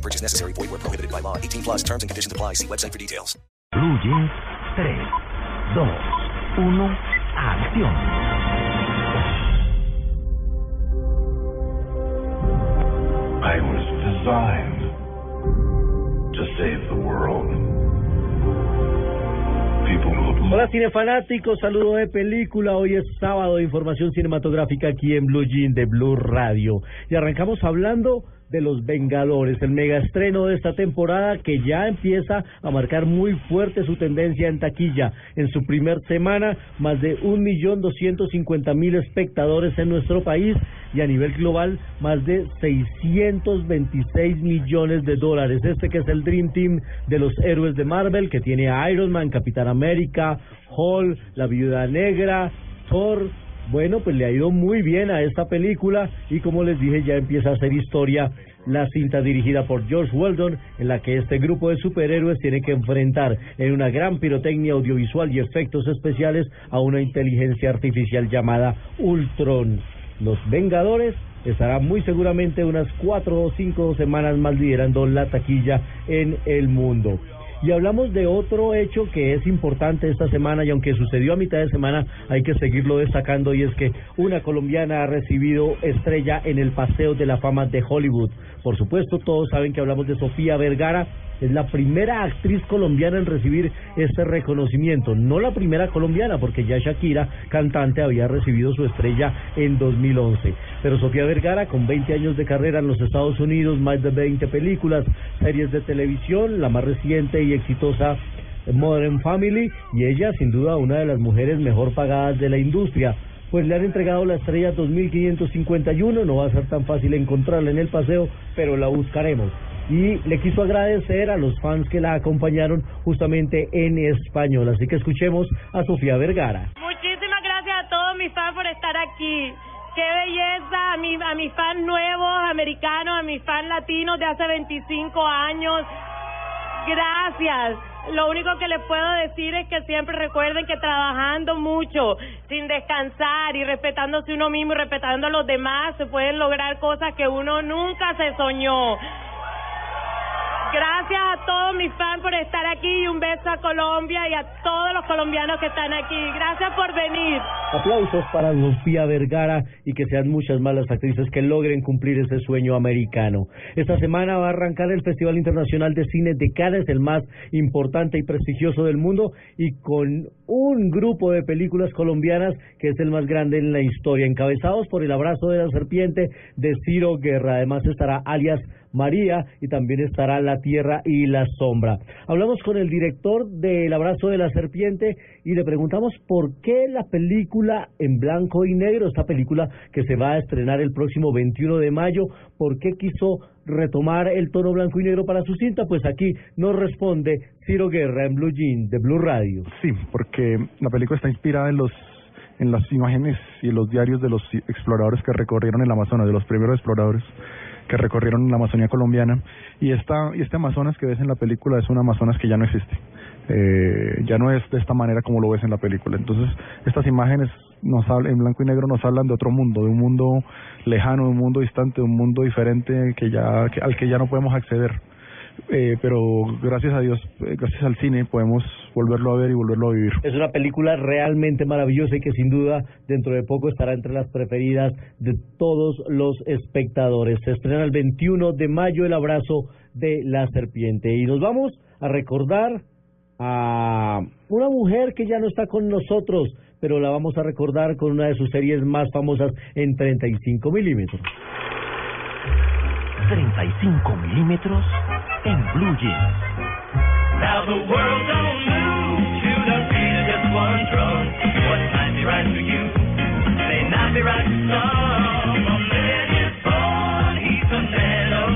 No purchase necessary. Void where prohibited by law. 18 plus terms and conditions apply. See website for details. Blue Jeans 3, 2, 1, acción. I was designed to save the world. People Hola cinefanáticos, saludo de película. Hoy es sábado de información cinematográfica aquí en Blue Jean de Blue Radio. Y arrancamos hablando de Los Vengadores, el mega estreno de esta temporada que ya empieza a marcar muy fuerte su tendencia en taquilla. En su primer semana, más de un millón doscientos cincuenta mil espectadores en nuestro país y a nivel global, más de 626 millones de dólares. Este que es el Dream Team de los héroes de Marvel, que tiene a Iron Man, Capitán América, Hall, La Viuda Negra, Thor, bueno, pues le ha ido muy bien a esta película y como les dije ya empieza a hacer historia la cinta dirigida por George Weldon en la que este grupo de superhéroes tiene que enfrentar en una gran pirotecnia audiovisual y efectos especiales a una inteligencia artificial llamada Ultron. Los Vengadores estará muy seguramente unas cuatro o cinco semanas más liderando la taquilla en el mundo. Y hablamos de otro hecho que es importante esta semana y aunque sucedió a mitad de semana hay que seguirlo destacando y es que una colombiana ha recibido estrella en el Paseo de la Fama de Hollywood. Por supuesto, todos saben que hablamos de Sofía Vergara, es la primera actriz colombiana en recibir este reconocimiento. No la primera colombiana, porque ya Shakira, cantante, había recibido su estrella en 2011. Pero Sofía Vergara, con 20 años de carrera en los Estados Unidos, más de 20 películas, series de televisión, la más reciente y exitosa Modern Family, y ella, sin duda, una de las mujeres mejor pagadas de la industria pues le han entregado la estrella 2551, no va a ser tan fácil encontrarla en el paseo, pero la buscaremos. Y le quiso agradecer a los fans que la acompañaron justamente en español. Así que escuchemos a Sofía Vergara. Muchísimas gracias a todos mis fans por estar aquí. Qué belleza a, mi, a mis fans nuevos, americanos, a mis fans latinos de hace 25 años. Gracias. Lo único que les puedo decir es que siempre recuerden que trabajando mucho, sin descansar y respetándose uno mismo y respetando a los demás, se pueden lograr cosas que uno nunca se soñó. Gracias a todos mis fans por estar aquí y un beso a Colombia y a todos los colombianos que están aquí. Gracias por venir. Aplausos para Sofía Vergara y que sean muchas más las actrices que logren cumplir ese sueño americano. Esta semana va a arrancar el Festival Internacional de Cine de Cannes, el más importante y prestigioso del mundo, y con un grupo de películas colombianas que es el más grande en la historia, encabezados por El Abrazo de la Serpiente de Ciro Guerra. Además estará alias María y también estará La Tierra y la Sombra. Hablamos con el director de El Abrazo de la Serpiente y le preguntamos por qué la película en blanco y negro, esta película que se va a estrenar el próximo 21 de mayo, por qué quiso retomar el tono blanco y negro para su cinta, pues aquí nos responde Ciro Guerra en Blue Jean de Blue Radio. Sí, porque la película está inspirada en los en las imágenes y los diarios de los exploradores que recorrieron el Amazonas, de los primeros exploradores que recorrieron la Amazonía colombiana y esta y este Amazonas que ves en la película es un Amazonas que ya no existe. Eh, ya no es de esta manera como lo ves en la película. Entonces estas imágenes nos hablan, en blanco y negro nos hablan de otro mundo de un mundo lejano de un mundo distante de un mundo diferente que ya que, al que ya no podemos acceder eh, pero gracias a Dios, eh, gracias al cine, podemos volverlo a ver y volverlo a vivir. Es una película realmente maravillosa y que sin duda dentro de poco estará entre las preferidas de todos los espectadores. Se estrena el 21 de mayo El Abrazo de la Serpiente. Y nos vamos a recordar a una mujer que ya no está con nosotros, pero la vamos a recordar con una de sus series más famosas en 35 milímetros. 35 milímetros en Blue Jeans. Now the world don't move to the beat of just one drum. What might be right for you may not be right for some. A man is born, he's a man of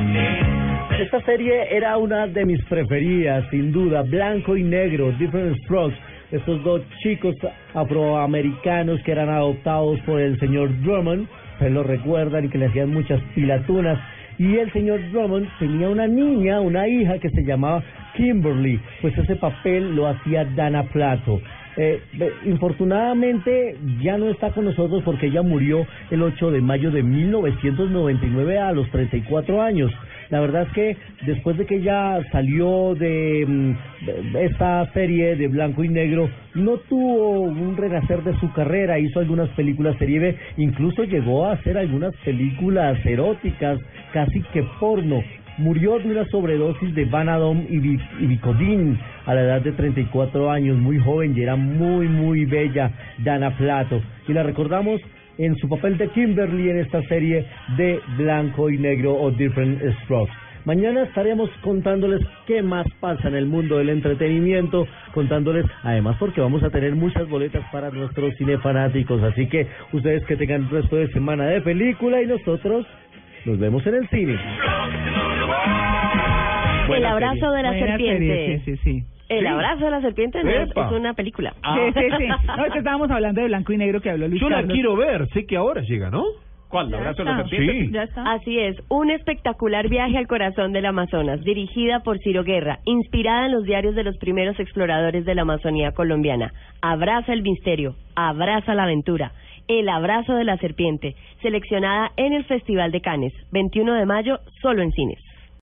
esta serie era una de mis preferidas, sin duda, blanco y negro, Different Strokes. Estos dos chicos afroamericanos que eran adoptados por el señor Drummond, se lo recuerdan y que le hacían muchas pilatunas. Y el señor Drummond tenía una niña, una hija que se llamaba Kimberly, pues ese papel lo hacía Dana Plato. Eh, infortunadamente ya no está con nosotros porque ella murió el 8 de mayo de 1999 a los 34 años. La verdad es que después de que ella salió de, mm, de esta serie de blanco y negro, no tuvo un renacer de su carrera, hizo algunas películas serie B, incluso llegó a hacer algunas películas eróticas, casi que porno. Murió de una sobredosis de Vanadom y, Vi- y Vicodin a la edad de 34 años, muy joven y era muy, muy bella Dana Plato. Y la recordamos en su papel de Kimberly en esta serie de Blanco y Negro o Different Strokes. Mañana estaremos contándoles qué más pasa en el mundo del entretenimiento, contándoles además porque vamos a tener muchas boletas para nuestros cinefanáticos, así que ustedes que tengan el resto de semana de película y nosotros nos vemos en el cine. El Buena abrazo de la Buena serpiente. serie, sí, sí, sí. El Sí. abrazo de la serpiente no es, Epa. es una película. Sí, sí, sí. No, es que estábamos hablando de blanco y negro que habló Luis Yo la Carlos. quiero ver, sé que ahora llega, ¿no? ¿Cuándo? ¿Abrazo a la serpiente? Sí. Así es, un espectacular viaje al corazón del Amazonas, dirigida por Ciro Guerra, inspirada en los diarios de los primeros exploradores de la Amazonía colombiana. Abraza el misterio, abraza la aventura. El abrazo de la serpiente, seleccionada en el Festival de Cannes, 21 de mayo, solo en cines.